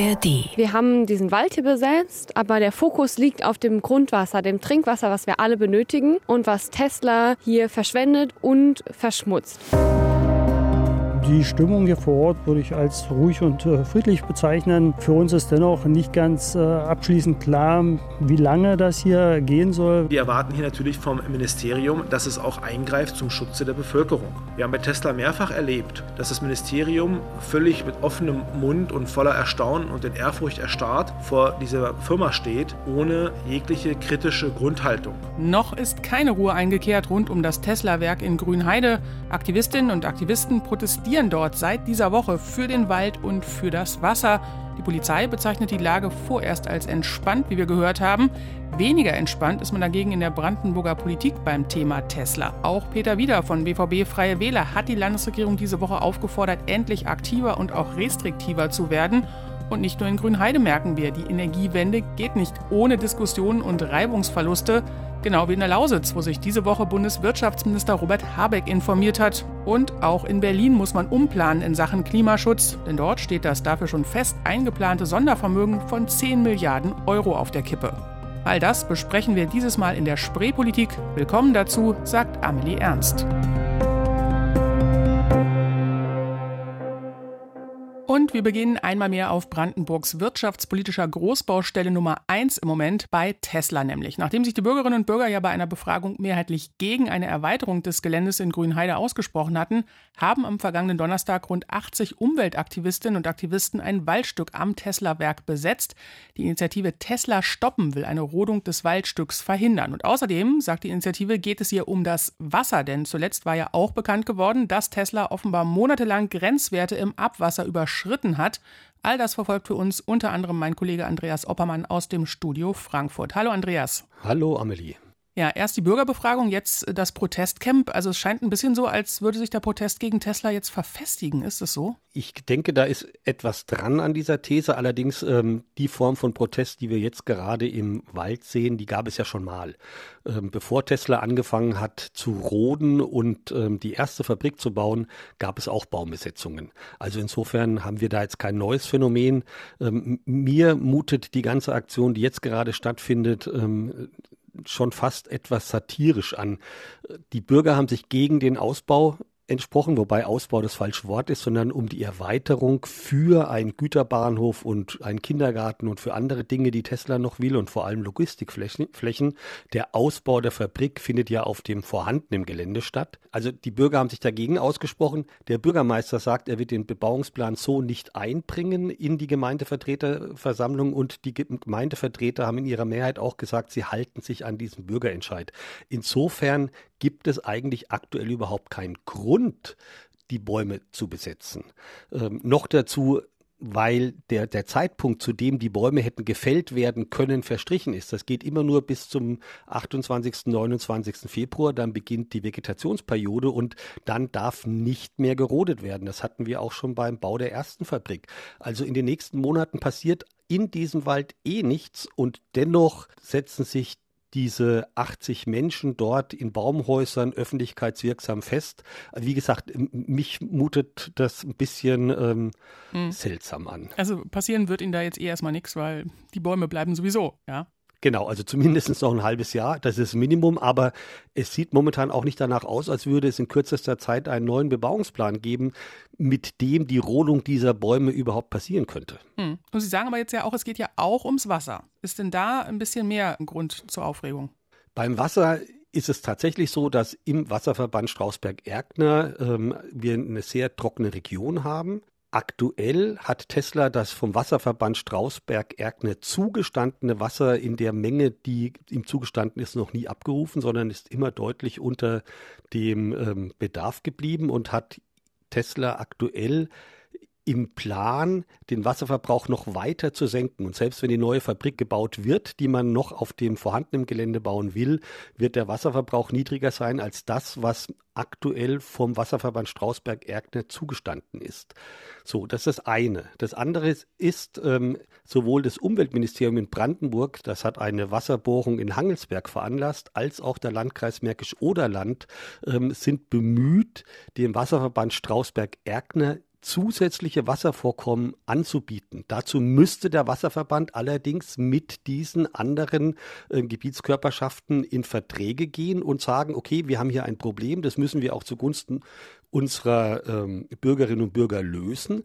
ARD. Wir haben diesen Wald hier besetzt, aber der Fokus liegt auf dem Grundwasser, dem Trinkwasser, was wir alle benötigen und was Tesla hier verschwendet und verschmutzt. Die Stimmung hier vor Ort würde ich als ruhig und äh, friedlich bezeichnen. Für uns ist dennoch nicht ganz äh, abschließend klar, wie lange das hier gehen soll. Wir erwarten hier natürlich vom Ministerium, dass es auch eingreift zum Schutze der Bevölkerung. Wir haben bei Tesla mehrfach erlebt, dass das Ministerium völlig mit offenem Mund und voller Erstaunen und in Ehrfurcht erstarrt vor dieser Firma steht, ohne jegliche kritische Grundhaltung. Noch ist keine Ruhe eingekehrt rund um das Tesla-Werk in Grünheide. Aktivistinnen und Aktivisten protestieren demonstrieren dort seit dieser Woche für den Wald und für das Wasser. Die Polizei bezeichnet die Lage vorerst als entspannt, wie wir gehört haben. Weniger entspannt ist man dagegen in der Brandenburger Politik beim Thema Tesla. Auch Peter Wieder von BVB Freie Wähler hat die Landesregierung diese Woche aufgefordert, endlich aktiver und auch restriktiver zu werden. Und nicht nur in Grünheide merken wir, die Energiewende geht nicht ohne Diskussionen und Reibungsverluste. Genau wie in der Lausitz, wo sich diese Woche Bundeswirtschaftsminister Robert Habeck informiert hat. Und auch in Berlin muss man umplanen in Sachen Klimaschutz, denn dort steht das dafür schon fest eingeplante Sondervermögen von 10 Milliarden Euro auf der Kippe. All das besprechen wir dieses Mal in der Spreepolitik. Willkommen dazu, sagt Amelie Ernst. Und wir beginnen einmal mehr auf Brandenburgs wirtschaftspolitischer Großbaustelle Nummer 1 im Moment bei Tesla nämlich. Nachdem sich die Bürgerinnen und Bürger ja bei einer Befragung mehrheitlich gegen eine Erweiterung des Geländes in Grünheide ausgesprochen hatten, haben am vergangenen Donnerstag rund 80 Umweltaktivistinnen und Aktivisten ein Waldstück am Tesla-Werk besetzt. Die Initiative Tesla stoppen will eine Rodung des Waldstücks verhindern. Und außerdem, sagt die Initiative, geht es hier um das Wasser, denn zuletzt war ja auch bekannt geworden, dass Tesla offenbar monatelang Grenzwerte im Abwasser überschreitet überschritten hat. All das verfolgt für uns unter anderem mein Kollege Andreas Oppermann aus dem Studio Frankfurt. Hallo Andreas. Hallo Amelie. Ja, erst die Bürgerbefragung, jetzt das Protestcamp. Also es scheint ein bisschen so, als würde sich der Protest gegen Tesla jetzt verfestigen. Ist es so? Ich denke, da ist etwas dran an dieser These. Allerdings ähm, die Form von Protest, die wir jetzt gerade im Wald sehen, die gab es ja schon mal. Ähm, bevor Tesla angefangen hat zu roden und ähm, die erste Fabrik zu bauen, gab es auch Baumbesetzungen. Also insofern haben wir da jetzt kein neues Phänomen. Ähm, mir mutet die ganze Aktion, die jetzt gerade stattfindet, ähm, schon fast etwas satirisch an. Die Bürger haben sich gegen den Ausbau entsprochen, wobei Ausbau das falsche Wort ist, sondern um die Erweiterung für einen Güterbahnhof und einen Kindergarten und für andere Dinge, die Tesla noch will und vor allem Logistikflächen. Der Ausbau der Fabrik findet ja auf dem vorhandenen Gelände statt. Also die Bürger haben sich dagegen ausgesprochen. Der Bürgermeister sagt, er wird den Bebauungsplan so nicht einbringen in die Gemeindevertreterversammlung und die Gemeindevertreter haben in ihrer Mehrheit auch gesagt, sie halten sich an diesen Bürgerentscheid. Insofern gibt es eigentlich aktuell überhaupt keinen Grund, die Bäume zu besetzen. Ähm, noch dazu weil der, der Zeitpunkt, zu dem die Bäume hätten gefällt werden können, verstrichen ist. Das geht immer nur bis zum 28., 29. Februar. Dann beginnt die Vegetationsperiode und dann darf nicht mehr gerodet werden. Das hatten wir auch schon beim Bau der ersten Fabrik. Also in den nächsten Monaten passiert in diesem Wald eh nichts und dennoch setzen sich diese 80 Menschen dort in Baumhäusern öffentlichkeitswirksam fest. Wie gesagt, mich mutet das ein bisschen ähm, hm. seltsam an. Also passieren wird Ihnen da jetzt eh erstmal nichts, weil die Bäume bleiben sowieso, ja? Genau, also zumindest noch ein halbes Jahr, das ist Minimum, aber es sieht momentan auch nicht danach aus, als würde es in kürzester Zeit einen neuen Bebauungsplan geben, mit dem die Rodung dieser Bäume überhaupt passieren könnte. Hm. Und Sie sagen aber jetzt ja auch, es geht ja auch ums Wasser. Ist denn da ein bisschen mehr ein Grund zur Aufregung? Beim Wasser ist es tatsächlich so, dass im Wasserverband Strausberg-Erkner ähm, wir eine sehr trockene Region haben. Aktuell hat Tesla das vom Wasserverband Strausberg-Erkner zugestandene Wasser in der Menge, die ihm zugestanden ist, noch nie abgerufen, sondern ist immer deutlich unter dem ähm, Bedarf geblieben und hat Tesla aktuell im Plan, den Wasserverbrauch noch weiter zu senken. Und selbst wenn die neue Fabrik gebaut wird, die man noch auf dem vorhandenen Gelände bauen will, wird der Wasserverbrauch niedriger sein als das, was aktuell vom Wasserverband Strausberg-Erkner zugestanden ist. So, das ist das eine. Das andere ist, ähm, sowohl das Umweltministerium in Brandenburg, das hat eine Wasserbohrung in Hangelsberg veranlasst, als auch der Landkreis Märkisch-Oderland ähm, sind bemüht, dem Wasserverband Strausberg-Erkner zusätzliche Wasservorkommen anzubieten. Dazu müsste der Wasserverband allerdings mit diesen anderen äh, Gebietskörperschaften in Verträge gehen und sagen, okay, wir haben hier ein Problem, das müssen wir auch zugunsten unserer ähm, Bürgerinnen und Bürger lösen.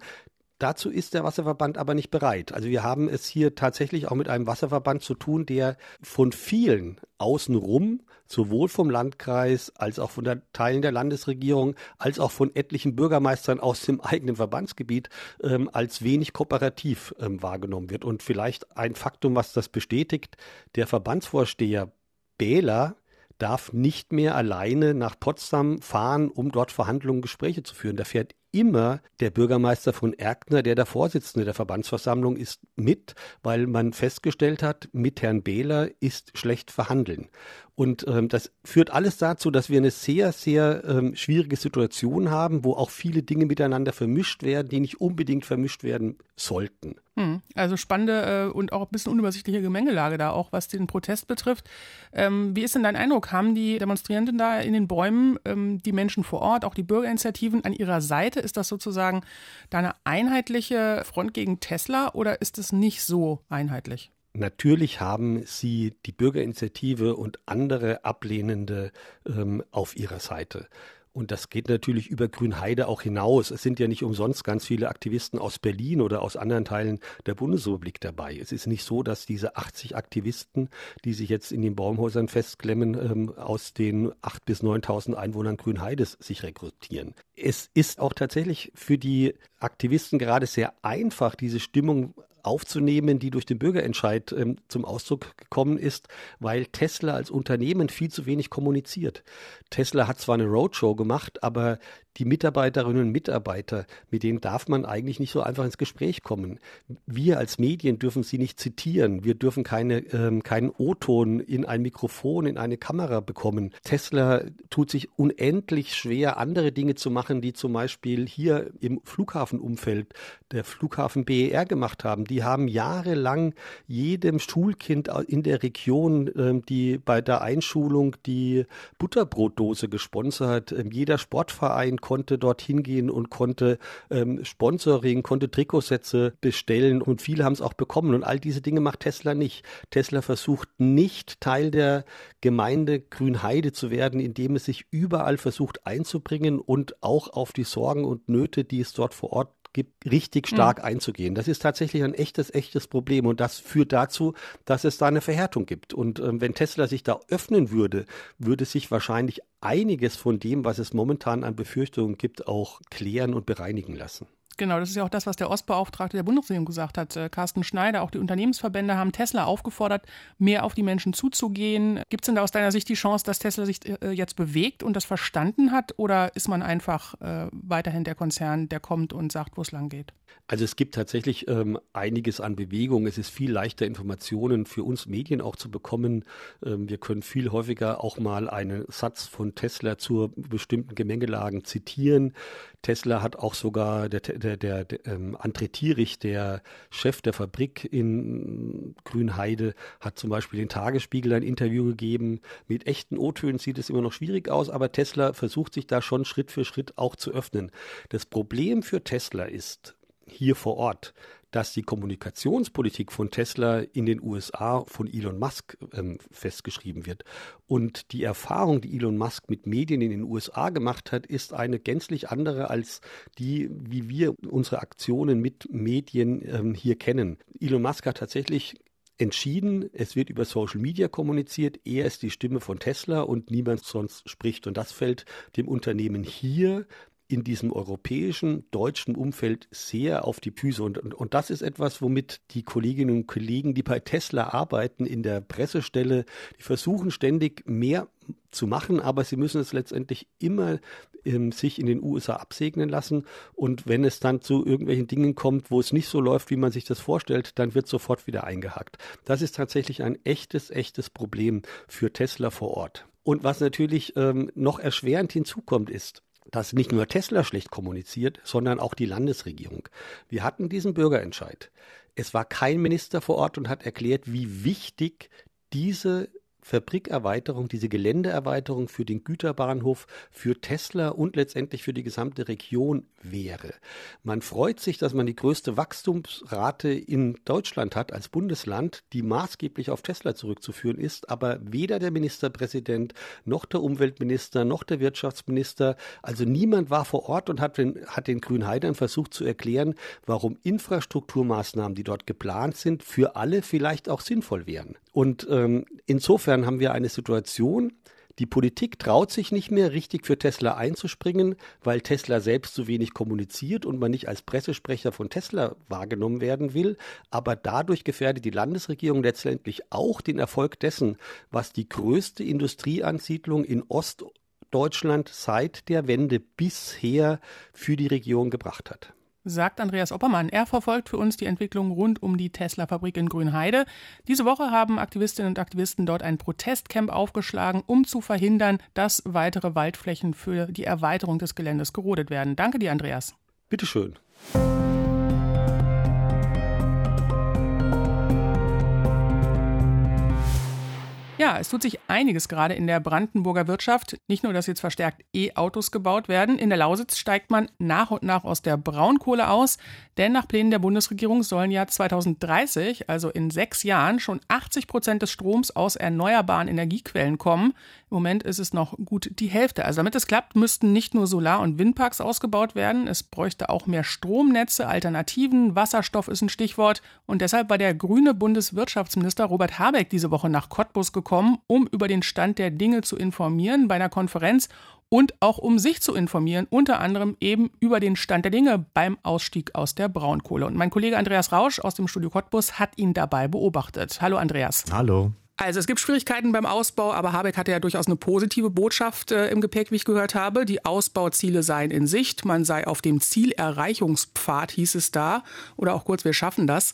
Dazu ist der Wasserverband aber nicht bereit. Also wir haben es hier tatsächlich auch mit einem Wasserverband zu tun, der von vielen außenrum, sowohl vom Landkreis als auch von der Teilen der Landesregierung, als auch von etlichen Bürgermeistern aus dem eigenen Verbandsgebiet ähm, als wenig kooperativ ähm, wahrgenommen wird. Und vielleicht ein Faktum, was das bestätigt, der Verbandsvorsteher Behler darf nicht mehr alleine nach Potsdam fahren, um dort Verhandlungen, Gespräche zu führen. Da fährt immer der Bürgermeister von Erkner, der der Vorsitzende der Verbandsversammlung ist, mit, weil man festgestellt hat, mit Herrn Behler ist schlecht verhandeln. Und ähm, das führt alles dazu, dass wir eine sehr, sehr ähm, schwierige Situation haben, wo auch viele Dinge miteinander vermischt werden, die nicht unbedingt vermischt werden sollten. Hm, also spannende äh, und auch ein bisschen unübersichtliche Gemengelage da auch, was den Protest betrifft. Ähm, wie ist denn dein Eindruck? Haben die Demonstrierenden da in den Bäumen ähm, die Menschen vor Ort, auch die Bürgerinitiativen an ihrer Seite? Ist das sozusagen da eine einheitliche Front gegen Tesla oder ist es nicht so einheitlich? Natürlich haben sie die Bürgerinitiative und andere Ablehnende ähm, auf ihrer Seite. Und das geht natürlich über Grünheide auch hinaus. Es sind ja nicht umsonst ganz viele Aktivisten aus Berlin oder aus anderen Teilen der Bundesrepublik dabei. Es ist nicht so, dass diese 80 Aktivisten, die sich jetzt in den Baumhäusern festklemmen, ähm, aus den 8.000 bis 9.000 Einwohnern Grünheides sich rekrutieren. Es ist auch tatsächlich für die Aktivisten gerade sehr einfach, diese Stimmung aufzunehmen, die durch den Bürgerentscheid ähm, zum Ausdruck gekommen ist, weil Tesla als Unternehmen viel zu wenig kommuniziert. Tesla hat zwar eine Roadshow gemacht, aber die Mitarbeiterinnen und Mitarbeiter, mit denen darf man eigentlich nicht so einfach ins Gespräch kommen. Wir als Medien dürfen sie nicht zitieren. Wir dürfen keine, ähm, keinen O-Ton in ein Mikrofon, in eine Kamera bekommen. Tesla tut sich unendlich schwer, andere Dinge zu machen, die zum Beispiel hier im Flughafenumfeld der Flughafen BER gemacht haben. Die haben jahrelang jedem Schulkind in der Region, ähm, die bei der Einschulung die Butterbrotdose gesponsert, ähm, jeder Sportverein konnte dorthin gehen und konnte ähm, Sponsoring, konnte Trikotsätze bestellen und viele haben es auch bekommen. Und all diese Dinge macht Tesla nicht. Tesla versucht nicht Teil der Gemeinde Grünheide zu werden, indem es sich überall versucht einzubringen und auch auf die Sorgen und Nöte, die es dort vor Ort gibt, richtig stark mhm. einzugehen. Das ist tatsächlich ein echtes, echtes Problem und das führt dazu, dass es da eine Verhärtung gibt. Und ähm, wenn Tesla sich da öffnen würde, würde sich wahrscheinlich einiges von dem, was es momentan an Befürchtungen gibt, auch klären und bereinigen lassen. Genau, das ist ja auch das, was der Ostbeauftragte der Bundesregierung gesagt hat. Äh, Carsten Schneider, auch die Unternehmensverbände haben Tesla aufgefordert, mehr auf die Menschen zuzugehen. Gibt es denn da aus deiner Sicht die Chance, dass Tesla sich äh, jetzt bewegt und das verstanden hat? Oder ist man einfach äh, weiterhin der Konzern, der kommt und sagt, wo es lang geht? Also es gibt tatsächlich ähm, einiges an Bewegung. Es ist viel leichter, Informationen für uns Medien auch zu bekommen. Ähm, wir können viel häufiger auch mal einen Satz von Tesla zu bestimmten Gemengelagen zitieren. Tesla hat auch sogar der, der, der, der ähm, André Thierich, der Chef der Fabrik in Grünheide, hat zum Beispiel den Tagesspiegel ein Interview gegeben. Mit echten O-Tönen sieht es immer noch schwierig aus, aber Tesla versucht sich da schon Schritt für Schritt auch zu öffnen. Das Problem für Tesla ist, hier vor Ort, dass die Kommunikationspolitik von Tesla in den USA von Elon Musk ähm, festgeschrieben wird. Und die Erfahrung, die Elon Musk mit Medien in den USA gemacht hat, ist eine gänzlich andere als die, wie wir unsere Aktionen mit Medien ähm, hier kennen. Elon Musk hat tatsächlich entschieden, es wird über Social Media kommuniziert, er ist die Stimme von Tesla und niemand sonst spricht. Und das fällt dem Unternehmen hier in diesem europäischen, deutschen Umfeld sehr auf die Füße. Und, und, und das ist etwas, womit die Kolleginnen und Kollegen, die bei Tesla arbeiten, in der Pressestelle, die versuchen ständig mehr zu machen, aber sie müssen es letztendlich immer ähm, sich in den USA absegnen lassen. Und wenn es dann zu irgendwelchen Dingen kommt, wo es nicht so läuft, wie man sich das vorstellt, dann wird sofort wieder eingehakt. Das ist tatsächlich ein echtes, echtes Problem für Tesla vor Ort. Und was natürlich ähm, noch erschwerend hinzukommt, ist, dass nicht nur Tesla schlecht kommuniziert, sondern auch die Landesregierung. Wir hatten diesen Bürgerentscheid. Es war kein Minister vor Ort und hat erklärt, wie wichtig diese Fabrikerweiterung, diese Geländeerweiterung für den Güterbahnhof, für Tesla und letztendlich für die gesamte Region wäre. Man freut sich, dass man die größte Wachstumsrate in Deutschland hat als Bundesland, die maßgeblich auf Tesla zurückzuführen ist, aber weder der Ministerpräsident noch der Umweltminister noch der Wirtschaftsminister, also niemand war vor Ort und hat den, hat den Grünheidern versucht zu erklären, warum Infrastrukturmaßnahmen, die dort geplant sind, für alle vielleicht auch sinnvoll wären. Und ähm, insofern haben wir eine Situation, die Politik traut sich nicht mehr richtig für Tesla einzuspringen, weil Tesla selbst so wenig kommuniziert und man nicht als Pressesprecher von Tesla wahrgenommen werden will. Aber dadurch gefährdet die Landesregierung letztendlich auch den Erfolg dessen, was die größte Industrieansiedlung in Ostdeutschland seit der Wende bisher für die Region gebracht hat sagt Andreas Oppermann. Er verfolgt für uns die Entwicklung rund um die Tesla-Fabrik in Grünheide. Diese Woche haben Aktivistinnen und Aktivisten dort ein Protestcamp aufgeschlagen, um zu verhindern, dass weitere Waldflächen für die Erweiterung des Geländes gerodet werden. Danke dir, Andreas. Bitteschön. Ja, es tut sich einiges gerade in der Brandenburger Wirtschaft. Nicht nur, dass jetzt verstärkt E-Autos gebaut werden. In der Lausitz steigt man nach und nach aus der Braunkohle aus. Denn nach Plänen der Bundesregierung sollen ja 2030, also in sechs Jahren, schon 80 Prozent des Stroms aus erneuerbaren Energiequellen kommen. Im Moment ist es noch gut die Hälfte. Also damit es klappt, müssten nicht nur Solar- und Windparks ausgebaut werden. Es bräuchte auch mehr Stromnetze, Alternativen. Wasserstoff ist ein Stichwort. Und deshalb war der grüne Bundeswirtschaftsminister Robert Habeck diese Woche nach Cottbus gekommen gekommen, um über den Stand der Dinge zu informieren bei einer Konferenz und auch um sich zu informieren, unter anderem eben über den Stand der Dinge beim Ausstieg aus der Braunkohle. Und mein Kollege Andreas Rausch aus dem Studio Cottbus hat ihn dabei beobachtet. Hallo Andreas. Hallo. Also es gibt Schwierigkeiten beim Ausbau, aber Habeck hatte ja durchaus eine positive Botschaft äh, im Gepäck, wie ich gehört habe. Die Ausbauziele seien in Sicht, man sei auf dem Zielerreichungspfad, hieß es da. Oder auch kurz, wir schaffen das.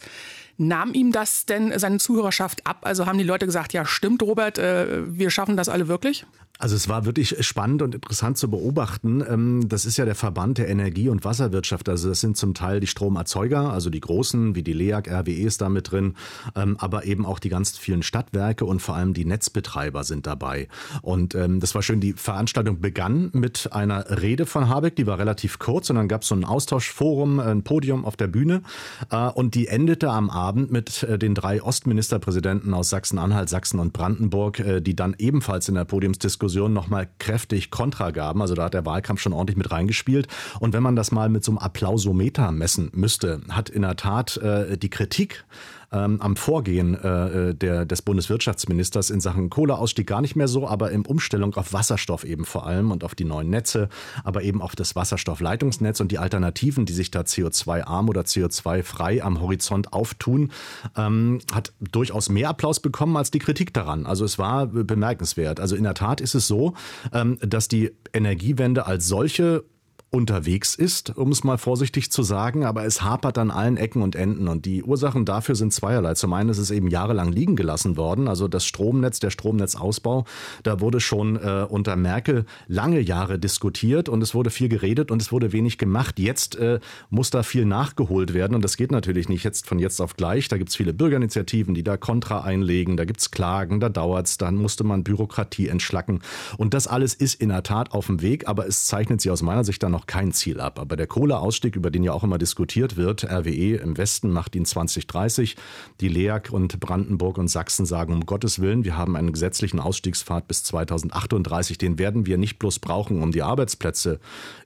Nahm ihm das denn seine Zuhörerschaft ab? Also haben die Leute gesagt, ja stimmt, Robert, äh, wir schaffen das alle wirklich? Also es war wirklich spannend und interessant zu beobachten. Ähm, das ist ja der Verband der Energie- und Wasserwirtschaft. Also das sind zum Teil die Stromerzeuger, also die großen wie die LEAG, RWE ist da mit drin, ähm, aber eben auch die ganz vielen Stadtwerke und vor allem die Netzbetreiber sind dabei. Und ähm, das war schön. Die Veranstaltung begann mit einer Rede von Habeck, die war relativ kurz und dann gab es so ein Austauschforum, ein Podium auf der Bühne äh, und die endete am Abend mit äh, den drei Ostministerpräsidenten aus Sachsen-Anhalt, Sachsen und Brandenburg, äh, die dann ebenfalls in der Podiumsdiskussion Diskussion nochmal kräftig Kontra gaben. Also da hat der Wahlkampf schon ordentlich mit reingespielt. Und wenn man das mal mit so einem Applausometer messen müsste, hat in der Tat äh, die Kritik ähm, am Vorgehen äh, äh, der, des Bundeswirtschaftsministers in Sachen Kohleausstieg gar nicht mehr so, aber in Umstellung auf Wasserstoff eben vor allem und auf die neuen Netze, aber eben auf das Wasserstoffleitungsnetz und die Alternativen, die sich da CO2-arm oder CO2-frei am Horizont auftun, ähm, hat durchaus mehr Applaus bekommen als die Kritik daran. Also es war bemerkenswert. Also in der Tat ist es so, ähm, dass die Energiewende als solche unterwegs ist, um es mal vorsichtig zu sagen, aber es hapert an allen Ecken und Enden und die Ursachen dafür sind zweierlei. Zum einen ist es eben jahrelang liegen gelassen worden, also das Stromnetz, der Stromnetzausbau, da wurde schon äh, unter Merkel lange Jahre diskutiert und es wurde viel geredet und es wurde wenig gemacht. Jetzt äh, muss da viel nachgeholt werden und das geht natürlich nicht jetzt von jetzt auf gleich. Da gibt es viele Bürgerinitiativen, die da Kontra einlegen, da gibt es Klagen, da dauert es, dann musste man Bürokratie entschlacken und das alles ist in der Tat auf dem Weg, aber es zeichnet sich aus meiner Sicht dann noch noch kein Ziel ab. Aber der Kohleausstieg, über den ja auch immer diskutiert wird, RWE im Westen macht ihn 2030. Die LEAG und Brandenburg und Sachsen sagen, um Gottes Willen, wir haben einen gesetzlichen Ausstiegspfad bis 2038. Den werden wir nicht bloß brauchen, um die Arbeitsplätze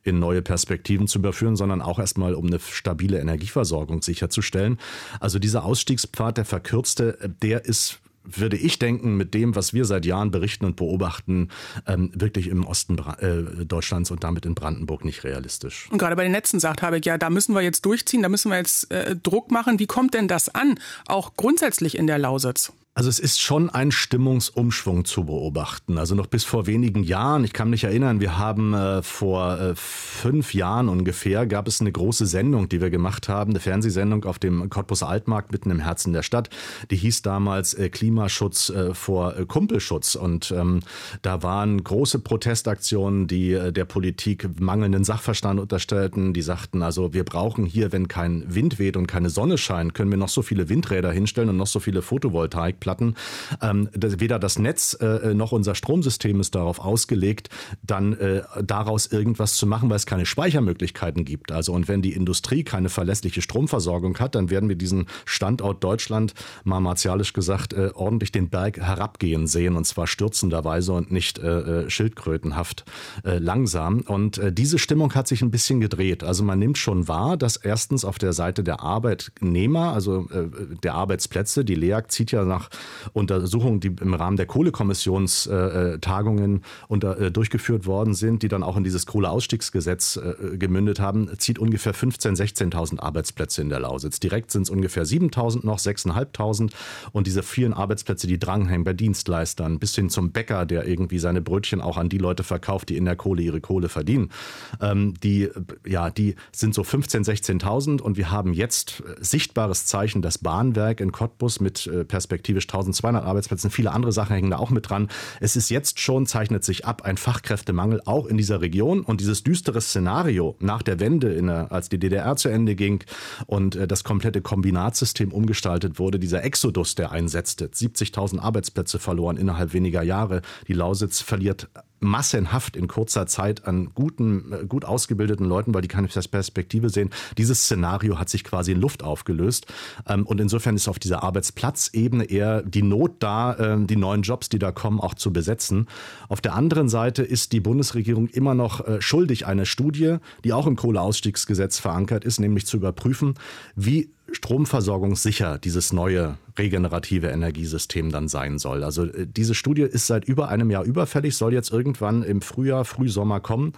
in neue Perspektiven zu überführen, sondern auch erstmal, um eine stabile Energieversorgung sicherzustellen. Also dieser Ausstiegspfad, der verkürzte, der ist würde ich denken, mit dem, was wir seit Jahren berichten und beobachten, ähm, wirklich im Osten äh, Deutschlands und damit in Brandenburg nicht realistisch. Und gerade bei den Netzen sagt Habeck, ja, da müssen wir jetzt durchziehen, da müssen wir jetzt äh, Druck machen. Wie kommt denn das an, auch grundsätzlich in der Lausitz? Also es ist schon ein Stimmungsumschwung zu beobachten. Also noch bis vor wenigen Jahren, ich kann mich erinnern, wir haben äh, vor äh, fünf Jahren ungefähr, gab es eine große Sendung, die wir gemacht haben, eine Fernsehsendung auf dem Cottbus Altmarkt mitten im Herzen der Stadt. Die hieß damals äh, Klimaschutz äh, vor äh, Kumpelschutz. Und ähm, da waren große Protestaktionen, die äh, der Politik mangelnden Sachverstand unterstellten. Die sagten also, wir brauchen hier, wenn kein Wind weht und keine Sonne scheint, können wir noch so viele Windräder hinstellen und noch so viele Photovoltaik Speicherplatten. Ähm, weder das Netz äh, noch unser Stromsystem ist darauf ausgelegt, dann äh, daraus irgendwas zu machen, weil es keine Speichermöglichkeiten gibt. Also und wenn die Industrie keine verlässliche Stromversorgung hat, dann werden wir diesen Standort Deutschland mal martialisch gesagt äh, ordentlich den Berg herabgehen sehen und zwar stürzenderweise und nicht äh, äh schildkrötenhaft äh, langsam. Und diese Stimmung hat sich ein bisschen gedreht. Also man nimmt schon wahr, dass erstens auf der Seite der Arbeitnehmer, also der Arbeitsplätze, die LEAG zieht ja nach Untersuchungen, die im Rahmen der Kohlekommissionstagungen unter, durchgeführt worden sind, die dann auch in dieses Kohleausstiegsgesetz gemündet haben, zieht ungefähr 15.000, 16.000 Arbeitsplätze in der Lausitz. Direkt sind es ungefähr 7.000 noch, 6.500 und diese vielen Arbeitsplätze, die dranhängen bei Dienstleistern bis hin zum Bäcker, der irgendwie seine Brötchen auch an die Leute verkauft, die in der Kohle ihre Kohle verdienen. Ähm, die, ja, die sind so 15.000, 16.000 und wir haben jetzt äh, sichtbares Zeichen, das Bahnwerk in Cottbus mit äh, perspektivisch 1.200 Arbeitsplätzen, viele andere Sachen hängen da auch mit dran. Es ist jetzt schon, zeichnet sich ab, ein Fachkräftemangel auch in dieser Region und dieses düstere Szenario nach der Wende, der, als die DDR zu Ende ging und äh, das komplette Kombinatsystem umgestaltet wurde, dieser Exodus, der einsetzte, 70.000 Arbeitsplätze verloren innerhalb weniger Jahre. Die Lausitz verliert massenhaft in kurzer Zeit an guten, äh, gut ausgebildeten Leuten, weil die keine Perspektive sehen. Dieses Szenario hat sich quasi in Luft aufgelöst. Ähm, und insofern ist auf dieser Arbeitsplatzebene eher die Not da, ähm, die neuen Jobs, die da kommen, auch zu besetzen. Auf der anderen Seite ist die Bundesregierung immer noch äh, schuldig, eine Studie, die auch im Kohleausstiegsgesetz verankert ist, nämlich zu überprüfen, wie stromversorgungssicher dieses neue regenerative Energiesystem dann sein soll. Also äh, diese Studie ist seit über einem Jahr überfällig, soll jetzt irgendwann im Frühjahr, Frühsommer kommen.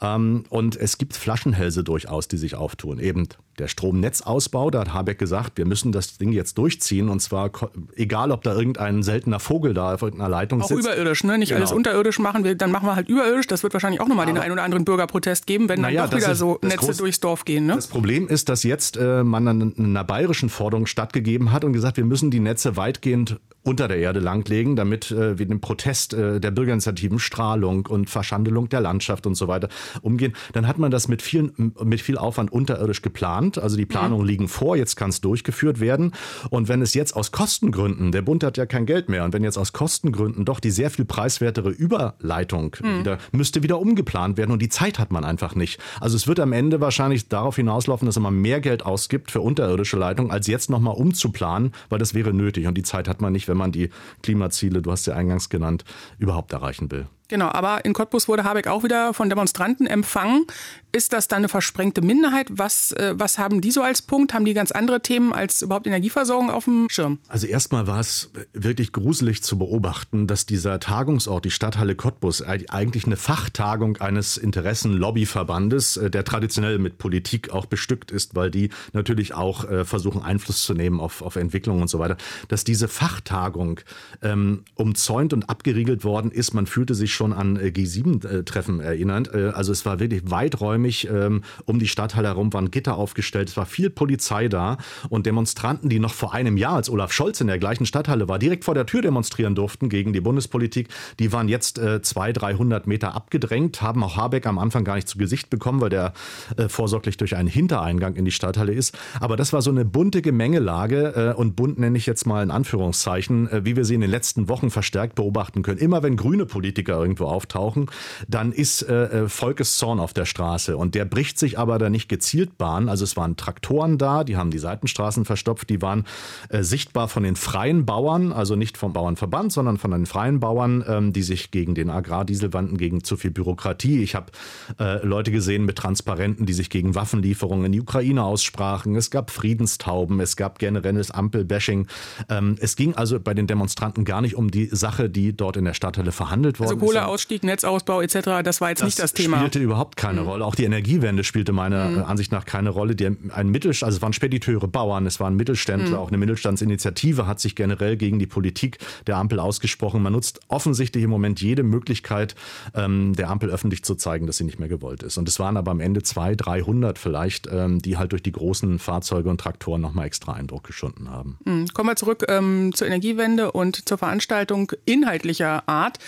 Ähm, und es gibt Flaschenhälse durchaus, die sich auftun. Eben der Stromnetzausbau, da hat Habeck gesagt, wir müssen das Ding jetzt durchziehen und zwar egal, ob da irgendein seltener Vogel da auf irgendeiner Leitung auch sitzt. Auch überirdisch, ne? Nicht genau. alles unterirdisch machen, wir, dann machen wir halt überirdisch. Das wird wahrscheinlich auch nochmal den einen oder anderen Bürgerprotest geben, wenn dann doch wieder ist, so Netze groß, durchs Dorf gehen. Ne? Das Problem ist, dass jetzt äh, man einer bayerischen Forderung stattgegeben hat und gesagt, wir müssen die Netze weitgehend unter der Erde langlegen, damit äh, wir den Protest äh, der Bürgerinitiativen Strahlung und Verschandelung der Landschaft und so weiter umgehen. Dann hat man das mit, vielen, mit viel Aufwand unterirdisch geplant. Also die Planungen mhm. liegen vor, jetzt kann es durchgeführt werden. Und wenn es jetzt aus Kostengründen, der Bund hat ja kein Geld mehr, und wenn jetzt aus Kostengründen doch die sehr viel preiswertere Überleitung mhm. wieder, müsste wieder umgeplant werden und die Zeit hat man einfach nicht. Also es wird am Ende wahrscheinlich darauf hinauslaufen, dass man mehr Geld ausgibt für unterirdische Leitungen, als jetzt nochmal umzuplanen, weil das wäre nötig und die Zeit hat man nicht, wenn man die Klimaziele, du hast ja eingangs genannt, überhaupt erreichen will. Genau, aber in Cottbus wurde Habeck auch wieder von Demonstranten empfangen. Ist das dann eine versprengte Minderheit? Was, äh, was haben die so als Punkt? Haben die ganz andere Themen als überhaupt Energieversorgung auf dem Schirm? Also erstmal war es wirklich gruselig zu beobachten, dass dieser Tagungsort, die Stadthalle Cottbus, eigentlich eine Fachtagung eines Interessenlobbyverbandes, äh, der traditionell mit Politik auch bestückt ist, weil die natürlich auch äh, versuchen, Einfluss zu nehmen auf, auf Entwicklung und so weiter, dass diese Fachtagung ähm, umzäunt und abgeriegelt worden ist. Man fühlte sich schon an äh, G7-Treffen erinnert. Äh, also es war wirklich weiträumig ähm, um die Stadthalle herum waren Gitter aufgestellt. Es war viel Polizei da und Demonstranten, die noch vor einem Jahr, als Olaf Scholz in der gleichen Stadthalle war, direkt vor der Tür demonstrieren durften gegen die Bundespolitik, die waren jetzt äh, 200, 300 Meter abgedrängt, haben auch Habeck am Anfang gar nicht zu Gesicht bekommen, weil der äh, vorsorglich durch einen Hintereingang in die Stadthalle ist. Aber das war so eine bunte Gemengelage äh, und bunt nenne ich jetzt mal in Anführungszeichen, äh, wie wir sie in den letzten Wochen verstärkt beobachten können. Immer wenn grüne Politiker irgendwo auftauchen, dann ist äh, äh, Volkeszorn auf der Straße und der bricht sich aber da nicht gezielt Bahn. Also es waren Traktoren da, die haben die Seitenstraßen verstopft, die waren äh, sichtbar von den freien Bauern, also nicht vom Bauernverband, sondern von den freien Bauern, ähm, die sich gegen den Agrardiesel wandten, gegen zu viel Bürokratie. Ich habe äh, Leute gesehen mit Transparenten, die sich gegen Waffenlieferungen in die Ukraine aussprachen. Es gab Friedenstauben, es gab generelles Ampelbashing. Ähm, es ging also bei den Demonstranten gar nicht um die Sache, die dort in der Stadthalle verhandelt worden also Kohleausstieg, Netzausbau etc., das war jetzt das nicht das Thema. Das spielte überhaupt keine mhm. Rolle. Auch die Energiewende spielte meiner mhm. Ansicht nach keine Rolle. Die, ein Mittelstand, also es waren Spediteure, Bauern, es waren Mittelständler, mhm. auch eine Mittelstandsinitiative hat sich generell gegen die Politik der Ampel ausgesprochen. Man nutzt offensichtlich im Moment jede Möglichkeit, ähm, der Ampel öffentlich zu zeigen, dass sie nicht mehr gewollt ist. Und es waren aber am Ende 200, 300 vielleicht, ähm, die halt durch die großen Fahrzeuge und Traktoren nochmal extra Eindruck geschunden haben. Mhm. Kommen wir zurück ähm, zur Energiewende und zur Veranstaltung inhaltlicher Art.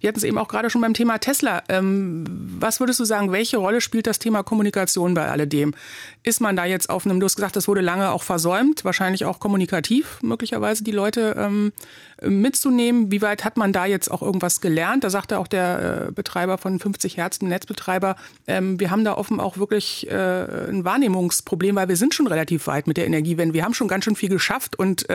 Wir hatten es eben auch gerade schon beim Thema Tesla. Ähm, was würdest du sagen, welche Rolle spielt das Thema Kommunikation bei alledem? Ist man da jetzt auf einem, du hast gesagt, das wurde lange auch versäumt, wahrscheinlich auch kommunikativ möglicherweise die Leute ähm, mitzunehmen. Wie weit hat man da jetzt auch irgendwas gelernt? Da sagte auch der äh, Betreiber von 50 Hertz, ein Netzbetreiber, ähm, wir haben da offen auch wirklich äh, ein Wahrnehmungsproblem, weil wir sind schon relativ weit mit der Energiewende. Wir haben schon ganz schön viel geschafft und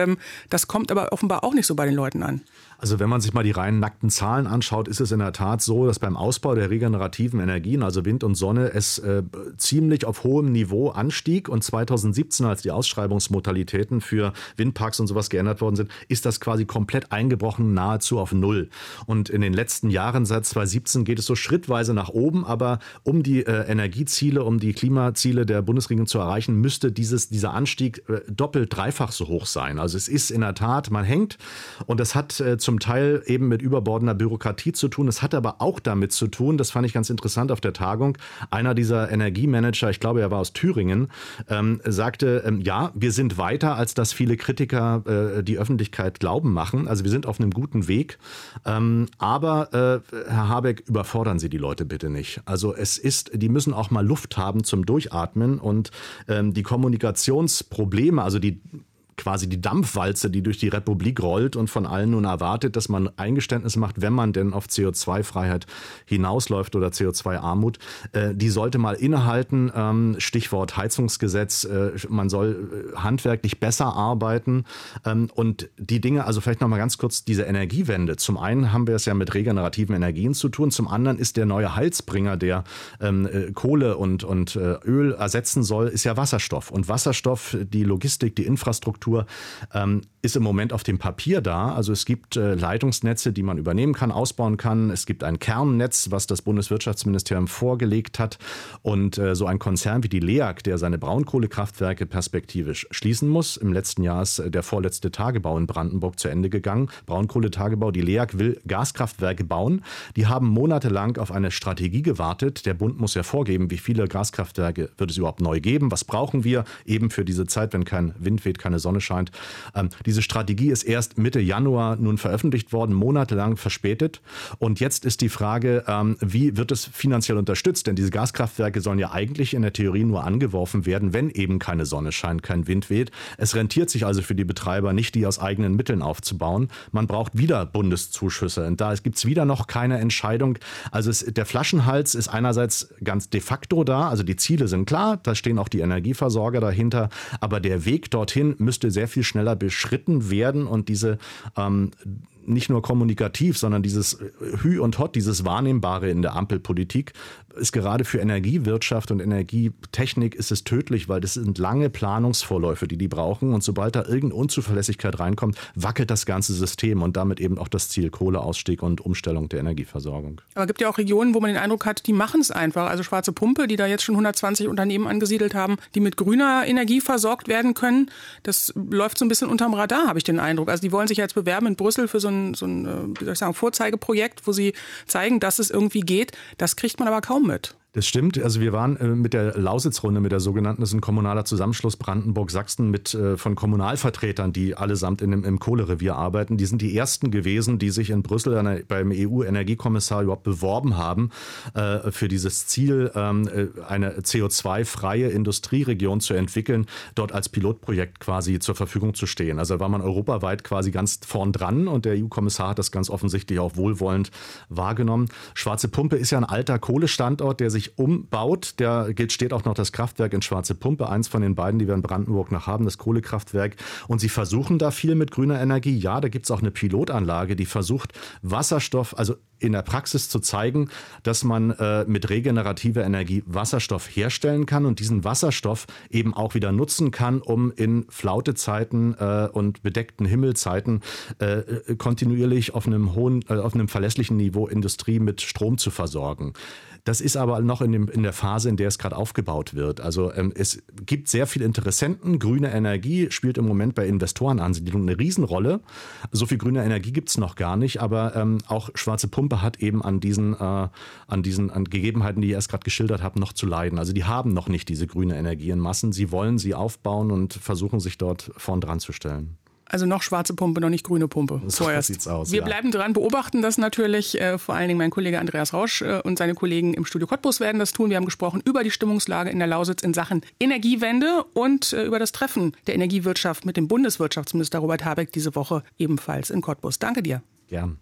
das kommt aber offenbar auch nicht so bei den Leuten an. Also wenn man sich mal die reinen nackten Zahlen anschaut, ist es in der Tat so, dass beim Ausbau der regenerativen Energien, also Wind und Sonne, es äh, ziemlich auf hohem Niveau anstieg. Und 2017, als die Ausschreibungsmodalitäten für Windparks und sowas geändert worden sind, ist das quasi komplett eingebrochen, nahezu auf Null. Und in den letzten Jahren, seit 2017, geht es so schrittweise nach oben. Aber um die äh, Energieziele, um die Klimaziele der Bundesregierung zu erreichen, müsste dieses, dieser Anstieg äh, doppelt, dreifach so hoch sein. Also es ist in der Tat, man hängt. Und das hat äh, zum Teil eben mit überbordender Bürokratie zu tun. Es hat aber auch damit zu tun, das fand ich ganz interessant auf der Tagung, einer dieser Energiemanager, ich glaube, er war aus Thüringen, ähm, sagte, ähm, ja, wir sind weiter, als das viele Kritiker äh, die Öffentlichkeit glauben machen. Also wir sind auf einem guten Weg. Ähm, aber äh, Herr Habeck, überfordern Sie die Leute bitte nicht. Also es ist, die müssen auch mal Luft haben zum Durchatmen und ähm, die Kommunikationsprobleme, also die quasi die Dampfwalze, die durch die Republik rollt und von allen nun erwartet, dass man Eingeständnis macht, wenn man denn auf CO2-Freiheit hinausläuft oder CO2-Armut, äh, die sollte mal innehalten. Ähm, Stichwort Heizungsgesetz, äh, man soll äh, handwerklich besser arbeiten ähm, und die Dinge, also vielleicht noch mal ganz kurz diese Energiewende. Zum einen haben wir es ja mit regenerativen Energien zu tun, zum anderen ist der neue Heizbringer, der ähm, äh, Kohle und, und äh, Öl ersetzen soll, ist ja Wasserstoff. Und Wasserstoff, die Logistik, die Infrastruktur, Infrastruktur ähm, ist im Moment auf dem Papier da. Also es gibt äh, Leitungsnetze, die man übernehmen kann, ausbauen kann. Es gibt ein Kernnetz, was das Bundeswirtschaftsministerium vorgelegt hat. Und äh, so ein Konzern wie die LEAG, der seine Braunkohlekraftwerke perspektivisch schließen muss. Im letzten Jahr ist äh, der vorletzte Tagebau in Brandenburg zu Ende gegangen. Braunkohletagebau. Die LEAG will Gaskraftwerke bauen. Die haben monatelang auf eine Strategie gewartet. Der Bund muss ja vorgeben, wie viele Gaskraftwerke wird es überhaupt neu geben. Was brauchen wir eben für diese Zeit, wenn kein Wind weht, keine Sonne scheint. Ähm, diese Strategie ist erst Mitte Januar nun veröffentlicht worden, monatelang verspätet. Und jetzt ist die Frage, ähm, wie wird es finanziell unterstützt? Denn diese Gaskraftwerke sollen ja eigentlich in der Theorie nur angeworfen werden, wenn eben keine Sonne scheint, kein Wind weht. Es rentiert sich also für die Betreiber nicht, die aus eigenen Mitteln aufzubauen. Man braucht wieder Bundeszuschüsse. Und da gibt es wieder noch keine Entscheidung. Also es, der Flaschenhals ist einerseits ganz de facto da. Also die Ziele sind klar. Da stehen auch die Energieversorger dahinter. Aber der Weg dorthin müsste sehr viel schneller beschritten werden und diese ähm, nicht nur kommunikativ, sondern dieses Hü und Hot, dieses Wahrnehmbare in der Ampelpolitik ist gerade für Energiewirtschaft und Energietechnik ist es tödlich, weil das sind lange Planungsvorläufe, die die brauchen und sobald da irgendeine Unzuverlässigkeit reinkommt, wackelt das ganze System und damit eben auch das Ziel Kohleausstieg und Umstellung der Energieversorgung. Aber es gibt ja auch Regionen, wo man den Eindruck hat, die machen es einfach. Also Schwarze Pumpe, die da jetzt schon 120 Unternehmen angesiedelt haben, die mit grüner Energie versorgt werden können, das läuft so ein bisschen unterm Radar, habe ich den Eindruck. Also die wollen sich jetzt bewerben in Brüssel für so ein, so ein äh, wie soll ich sagen, Vorzeigeprojekt, wo sie zeigen, dass es irgendwie geht. Das kriegt man aber kaum mit. Das stimmt. Also wir waren äh, mit der Lausitzrunde, mit der sogenannten, das ist ein kommunaler Zusammenschluss Brandenburg-Sachsen mit äh, von Kommunalvertretern, die allesamt in dem, im Kohlerevier arbeiten. Die sind die ersten gewesen, die sich in Brüssel eine, beim EU-Energiekommissar überhaupt beworben haben äh, für dieses Ziel, ähm, äh, eine CO2-freie Industrieregion zu entwickeln, dort als Pilotprojekt quasi zur Verfügung zu stehen. Also war man europaweit quasi ganz vorn dran und der EU-Kommissar hat das ganz offensichtlich auch wohlwollend wahrgenommen. Schwarze Pumpe ist ja ein alter Kohlestandort, der sich sich umbaut. Da steht auch noch das Kraftwerk in Schwarze Pumpe, eins von den beiden, die wir in Brandenburg noch haben, das Kohlekraftwerk. Und sie versuchen da viel mit grüner Energie. Ja, da gibt es auch eine Pilotanlage, die versucht, Wasserstoff, also in der Praxis zu zeigen, dass man äh, mit regenerativer Energie Wasserstoff herstellen kann und diesen Wasserstoff eben auch wieder nutzen kann, um in Flautezeiten äh, und bedeckten Himmelzeiten äh, kontinuierlich auf einem hohen, äh, auf einem verlässlichen Niveau Industrie mit Strom zu versorgen. Das ist aber noch in, dem, in der Phase, in der es gerade aufgebaut wird. Also ähm, es gibt sehr viele Interessenten. Grüne Energie spielt im Moment bei Investorenansiedlungen eine Riesenrolle. So viel grüne Energie gibt es noch gar nicht, aber ähm, auch Schwarze Pumpe hat eben an diesen, äh, an diesen an Gegebenheiten, die ich erst gerade geschildert habe, noch zu leiden. Also die haben noch nicht diese grüne Energie in Massen. Sie wollen sie aufbauen und versuchen sich dort vorn dran zu stellen. Also noch schwarze Pumpe, noch nicht grüne Pumpe. So vorerst. sieht's aus. Wir ja. bleiben dran, beobachten das natürlich. Äh, vor allen Dingen mein Kollege Andreas Rausch äh, und seine Kollegen im Studio Cottbus werden das tun. Wir haben gesprochen über die Stimmungslage in der Lausitz in Sachen Energiewende und äh, über das Treffen der Energiewirtschaft mit dem Bundeswirtschaftsminister Robert Habeck diese Woche ebenfalls in Cottbus. Danke dir. Gern.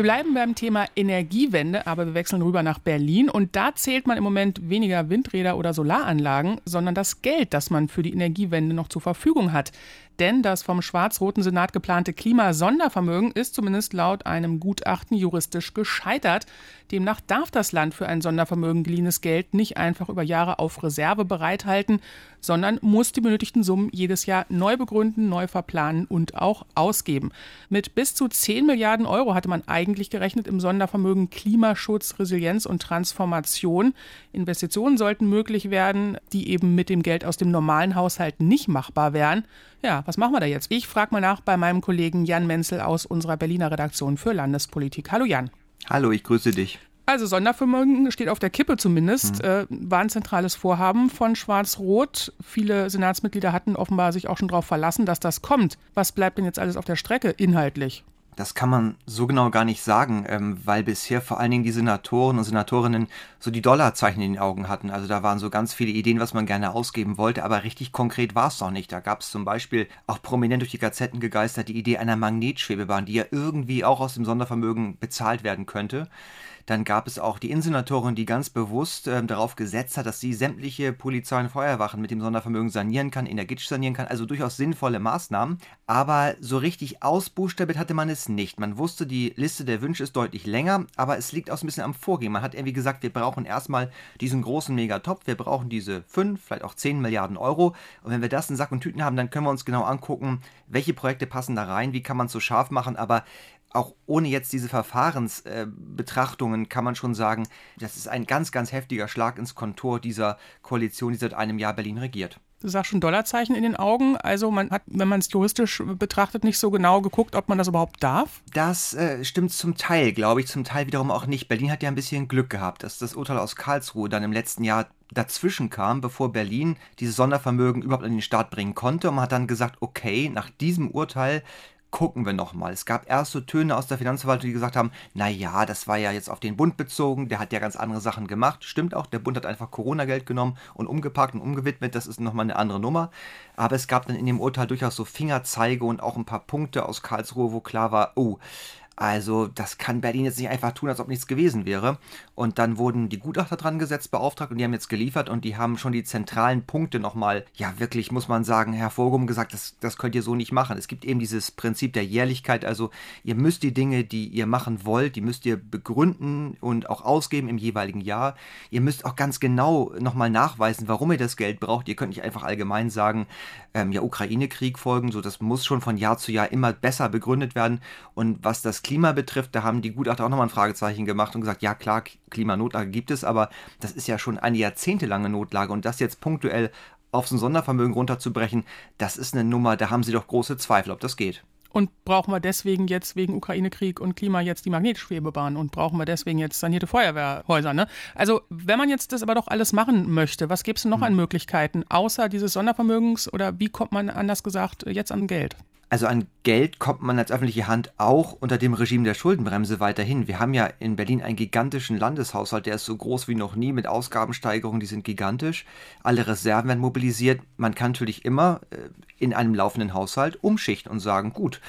Wir bleiben beim Thema Energiewende, aber wir wechseln rüber nach Berlin und da zählt man im Moment weniger Windräder oder Solaranlagen, sondern das Geld, das man für die Energiewende noch zur Verfügung hat. Denn das vom schwarz-roten Senat geplante Klimasondervermögen ist zumindest laut einem Gutachten juristisch gescheitert. Demnach darf das Land für ein Sondervermögen geliehenes Geld nicht einfach über Jahre auf Reserve bereithalten, sondern muss die benötigten Summen jedes Jahr neu begründen, neu verplanen und auch ausgeben. Mit bis zu 10 Milliarden Euro hatte man eigentlich gerechnet im Sondervermögen Klimaschutz, Resilienz und Transformation. Investitionen sollten möglich werden, die eben mit dem Geld aus dem normalen Haushalt nicht machbar wären. Ja, was machen wir da jetzt? Ich frage mal nach bei meinem Kollegen Jan Menzel aus unserer Berliner Redaktion für Landespolitik. Hallo Jan. Hallo, ich grüße dich. Also Sondervermögen steht auf der Kippe zumindest. Hm. Äh, war ein zentrales Vorhaben von Schwarz-Rot. Viele Senatsmitglieder hatten offenbar sich auch schon darauf verlassen, dass das kommt. Was bleibt denn jetzt alles auf der Strecke inhaltlich? Das kann man so genau gar nicht sagen, ähm, weil bisher vor allen Dingen die Senatoren und Senatorinnen so die Dollarzeichen in den Augen hatten. Also da waren so ganz viele Ideen, was man gerne ausgeben wollte, aber richtig konkret war es noch nicht. Da gab es zum Beispiel auch prominent durch die Gazetten gegeistert die Idee einer Magnetschwebebahn, die ja irgendwie auch aus dem Sondervermögen bezahlt werden könnte. Dann gab es auch die Innensenatorin, die ganz bewusst äh, darauf gesetzt hat, dass sie sämtliche Polizei- und Feuerwachen mit dem Sondervermögen sanieren kann, energetisch sanieren kann, also durchaus sinnvolle Maßnahmen. Aber so richtig ausbuchstabiert hatte man es nicht. Man wusste, die Liste der Wünsche ist deutlich länger, aber es liegt auch so ein bisschen am Vorgehen. Man hat irgendwie gesagt, wir brauchen erstmal diesen großen Megatopf, wir brauchen diese 5, vielleicht auch 10 Milliarden Euro. Und wenn wir das in Sack und Tüten haben, dann können wir uns genau angucken, welche Projekte passen da rein, wie kann man es so scharf machen. Aber auch ohne jetzt diese Verfahrensbetrachtungen äh, kann man schon sagen, das ist ein ganz, ganz heftiger Schlag ins Kontor dieser Koalition, die seit einem Jahr Berlin regiert. Du sagst schon Dollarzeichen in den Augen. Also man hat, wenn man es juristisch betrachtet, nicht so genau geguckt, ob man das überhaupt darf. Das äh, stimmt zum Teil, glaube ich, zum Teil wiederum auch nicht. Berlin hat ja ein bisschen Glück gehabt, dass das Urteil aus Karlsruhe dann im letzten Jahr dazwischen kam, bevor Berlin dieses Sondervermögen überhaupt in den Staat bringen konnte. Und man hat dann gesagt, okay, nach diesem Urteil gucken wir nochmal. Es gab erste Töne aus der Finanzverwaltung, die gesagt haben, naja, das war ja jetzt auf den Bund bezogen, der hat ja ganz andere Sachen gemacht. Stimmt auch, der Bund hat einfach Corona-Geld genommen und umgepackt und umgewidmet, das ist nochmal eine andere Nummer. Aber es gab dann in dem Urteil durchaus so Fingerzeige und auch ein paar Punkte aus Karlsruhe, wo klar war, oh, also das kann Berlin jetzt nicht einfach tun, als ob nichts gewesen wäre. Und dann wurden die Gutachter dran gesetzt, beauftragt und die haben jetzt geliefert und die haben schon die zentralen Punkte nochmal, ja wirklich, muss man sagen, hervorgehoben gesagt, das, das könnt ihr so nicht machen. Es gibt eben dieses Prinzip der Jährlichkeit, also ihr müsst die Dinge, die ihr machen wollt, die müsst ihr begründen und auch ausgeben im jeweiligen Jahr. Ihr müsst auch ganz genau nochmal nachweisen, warum ihr das Geld braucht. Ihr könnt nicht einfach allgemein sagen, ähm, ja, Ukraine-Krieg folgen, so das muss schon von Jahr zu Jahr immer besser begründet werden. Und was das Klima betrifft, da haben die Gutachter auch nochmal ein Fragezeichen gemacht und gesagt, ja klar, Klimanotlage gibt es, aber das ist ja schon eine jahrzehntelange Notlage und das jetzt punktuell auf so ein Sondervermögen runterzubrechen, das ist eine Nummer, da haben sie doch große Zweifel, ob das geht. Und brauchen wir deswegen jetzt wegen Ukraine-Krieg und Klima jetzt die Magnetschwebebahn und brauchen wir deswegen jetzt sanierte Feuerwehrhäuser? Ne? Also, wenn man jetzt das aber doch alles machen möchte, was gäbe es denn noch hm. an Möglichkeiten, außer dieses Sondervermögens oder wie kommt man anders gesagt jetzt an Geld? Also an Geld kommt man als öffentliche Hand auch unter dem Regime der Schuldenbremse weiterhin. Wir haben ja in Berlin einen gigantischen Landeshaushalt, der ist so groß wie noch nie mit Ausgabensteigerungen, die sind gigantisch. Alle Reserven werden mobilisiert. Man kann natürlich immer äh, in einem laufenden Haushalt umschichten und sagen, gut,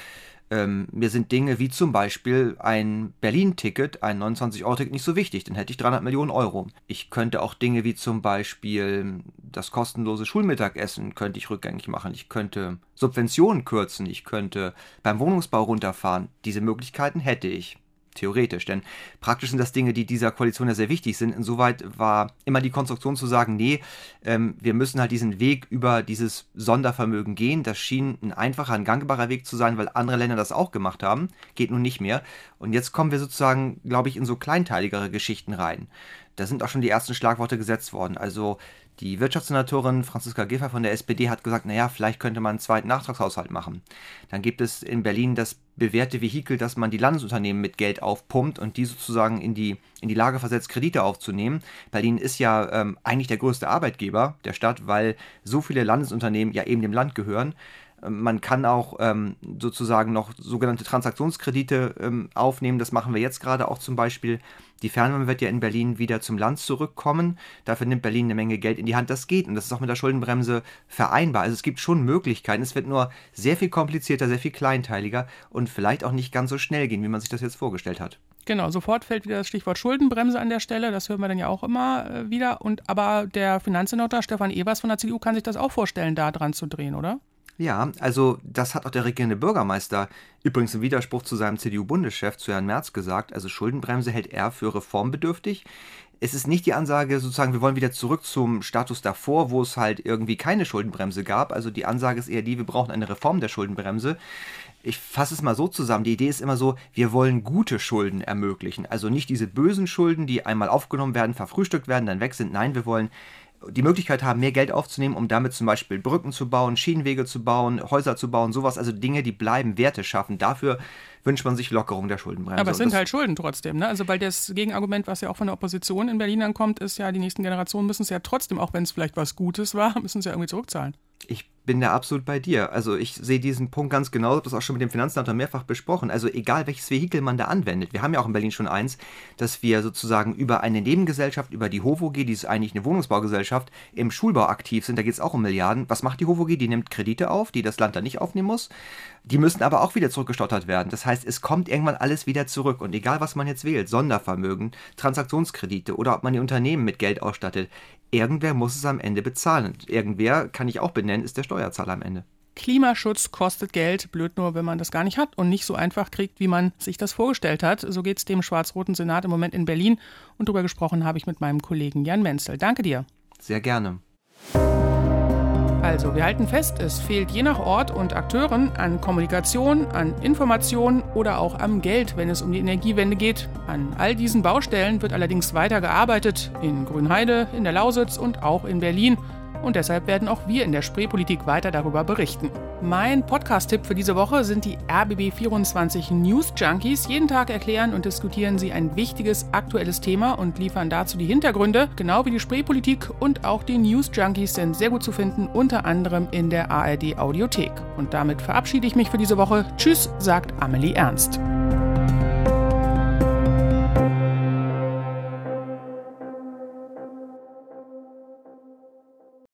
ähm, mir sind Dinge wie zum Beispiel ein Berlin-Ticket, ein 29-Euro-Ticket nicht so wichtig, dann hätte ich 300 Millionen Euro. Ich könnte auch Dinge wie zum Beispiel das kostenlose Schulmittagessen könnte ich rückgängig machen. Ich könnte Subventionen kürzen. Ich könnte beim Wohnungsbau runterfahren. Diese Möglichkeiten hätte ich. Theoretisch, denn praktisch sind das Dinge, die dieser Koalition ja sehr wichtig sind. Insoweit war immer die Konstruktion zu sagen, nee, ähm, wir müssen halt diesen Weg über dieses Sondervermögen gehen. Das schien ein einfacher, ein gangbarer Weg zu sein, weil andere Länder das auch gemacht haben. Geht nun nicht mehr. Und jetzt kommen wir sozusagen, glaube ich, in so kleinteiligere Geschichten rein. Da sind auch schon die ersten Schlagworte gesetzt worden. Also Die Wirtschaftssenatorin Franziska Giffey von der SPD hat gesagt, naja, vielleicht könnte man einen zweiten Nachtragshaushalt machen. Dann gibt es in Berlin das bewährte Vehikel, dass man die Landesunternehmen mit Geld aufpumpt und die sozusagen in die, in die Lage versetzt, Kredite aufzunehmen. Berlin ist ja ähm, eigentlich der größte Arbeitgeber der Stadt, weil so viele Landesunternehmen ja eben dem Land gehören. Man kann auch ähm, sozusagen noch sogenannte Transaktionskredite ähm, aufnehmen. Das machen wir jetzt gerade auch zum Beispiel. Die Fernwärme wird ja in Berlin wieder zum Land zurückkommen. Dafür nimmt Berlin eine Menge Geld in die Hand. Das geht und das ist auch mit der Schuldenbremse vereinbar. Also es gibt schon Möglichkeiten. Es wird nur sehr viel komplizierter, sehr viel kleinteiliger und vielleicht auch nicht ganz so schnell gehen, wie man sich das jetzt vorgestellt hat. Genau, sofort fällt wieder das Stichwort Schuldenbremse an der Stelle. Das hören wir dann ja auch immer äh, wieder. Und aber der Finanzsenator Stefan Evers von der CDU kann sich das auch vorstellen, da dran zu drehen, oder? Ja, also das hat auch der regierende Bürgermeister übrigens im Widerspruch zu seinem CDU-Bundeschef, zu Herrn Merz, gesagt. Also Schuldenbremse hält er für reformbedürftig. Es ist nicht die Ansage sozusagen, wir wollen wieder zurück zum Status davor, wo es halt irgendwie keine Schuldenbremse gab. Also die Ansage ist eher die, wir brauchen eine Reform der Schuldenbremse. Ich fasse es mal so zusammen. Die Idee ist immer so, wir wollen gute Schulden ermöglichen. Also nicht diese bösen Schulden, die einmal aufgenommen werden, verfrühstückt werden, dann weg sind. Nein, wir wollen die Möglichkeit haben, mehr Geld aufzunehmen, um damit zum Beispiel Brücken zu bauen, Schienenwege zu bauen, Häuser zu bauen, sowas, also Dinge, die bleiben, Werte schaffen. Dafür wünscht man sich Lockerung der Schuldenbremse. Aber es sind halt Schulden trotzdem, ne? Also weil das Gegenargument, was ja auch von der Opposition in Berlin ankommt, ist ja, die nächsten Generationen müssen es ja trotzdem, auch wenn es vielleicht was Gutes war, müssen es ja irgendwie zurückzahlen. Ich bin da absolut bei dir. Also ich sehe diesen Punkt ganz genau, habe das auch schon mit dem Finanzamt mehrfach besprochen. Also egal welches Vehikel man da anwendet. Wir haben ja auch in Berlin schon eins, dass wir sozusagen über eine Nebengesellschaft, über die HOVOG, die ist eigentlich eine Wohnungsbaugesellschaft, im Schulbau aktiv sind. Da geht es auch um Milliarden. Was macht die HOVOG? Die nimmt Kredite auf, die das Land dann nicht aufnehmen muss. Die müssen aber auch wieder zurückgestottert werden. Das heißt, es kommt irgendwann alles wieder zurück. Und egal, was man jetzt wählt, Sondervermögen, Transaktionskredite oder ob man die Unternehmen mit Geld ausstattet, irgendwer muss es am Ende bezahlen. Irgendwer, kann ich auch benennen, ist der Steuerzahler am Ende. Klimaschutz kostet Geld, blöd nur, wenn man das gar nicht hat und nicht so einfach kriegt, wie man sich das vorgestellt hat. So geht es dem schwarz-roten Senat im Moment in Berlin. Und darüber gesprochen habe ich mit meinem Kollegen Jan Menzel. Danke dir. Sehr gerne. Also, wir halten fest, es fehlt je nach Ort und Akteuren an Kommunikation, an Information oder auch am Geld, wenn es um die Energiewende geht. An all diesen Baustellen wird allerdings weiter gearbeitet, in Grünheide, in der Lausitz und auch in Berlin. Und deshalb werden auch wir in der Spreepolitik weiter darüber berichten. Mein Podcast-Tipp für diese Woche sind die RBB24 News Junkies. Jeden Tag erklären und diskutieren sie ein wichtiges aktuelles Thema und liefern dazu die Hintergründe, genau wie die Spreepolitik und auch die News Junkies sind sehr gut zu finden, unter anderem in der ARD Audiothek. Und damit verabschiede ich mich für diese Woche. Tschüss, sagt Amelie Ernst.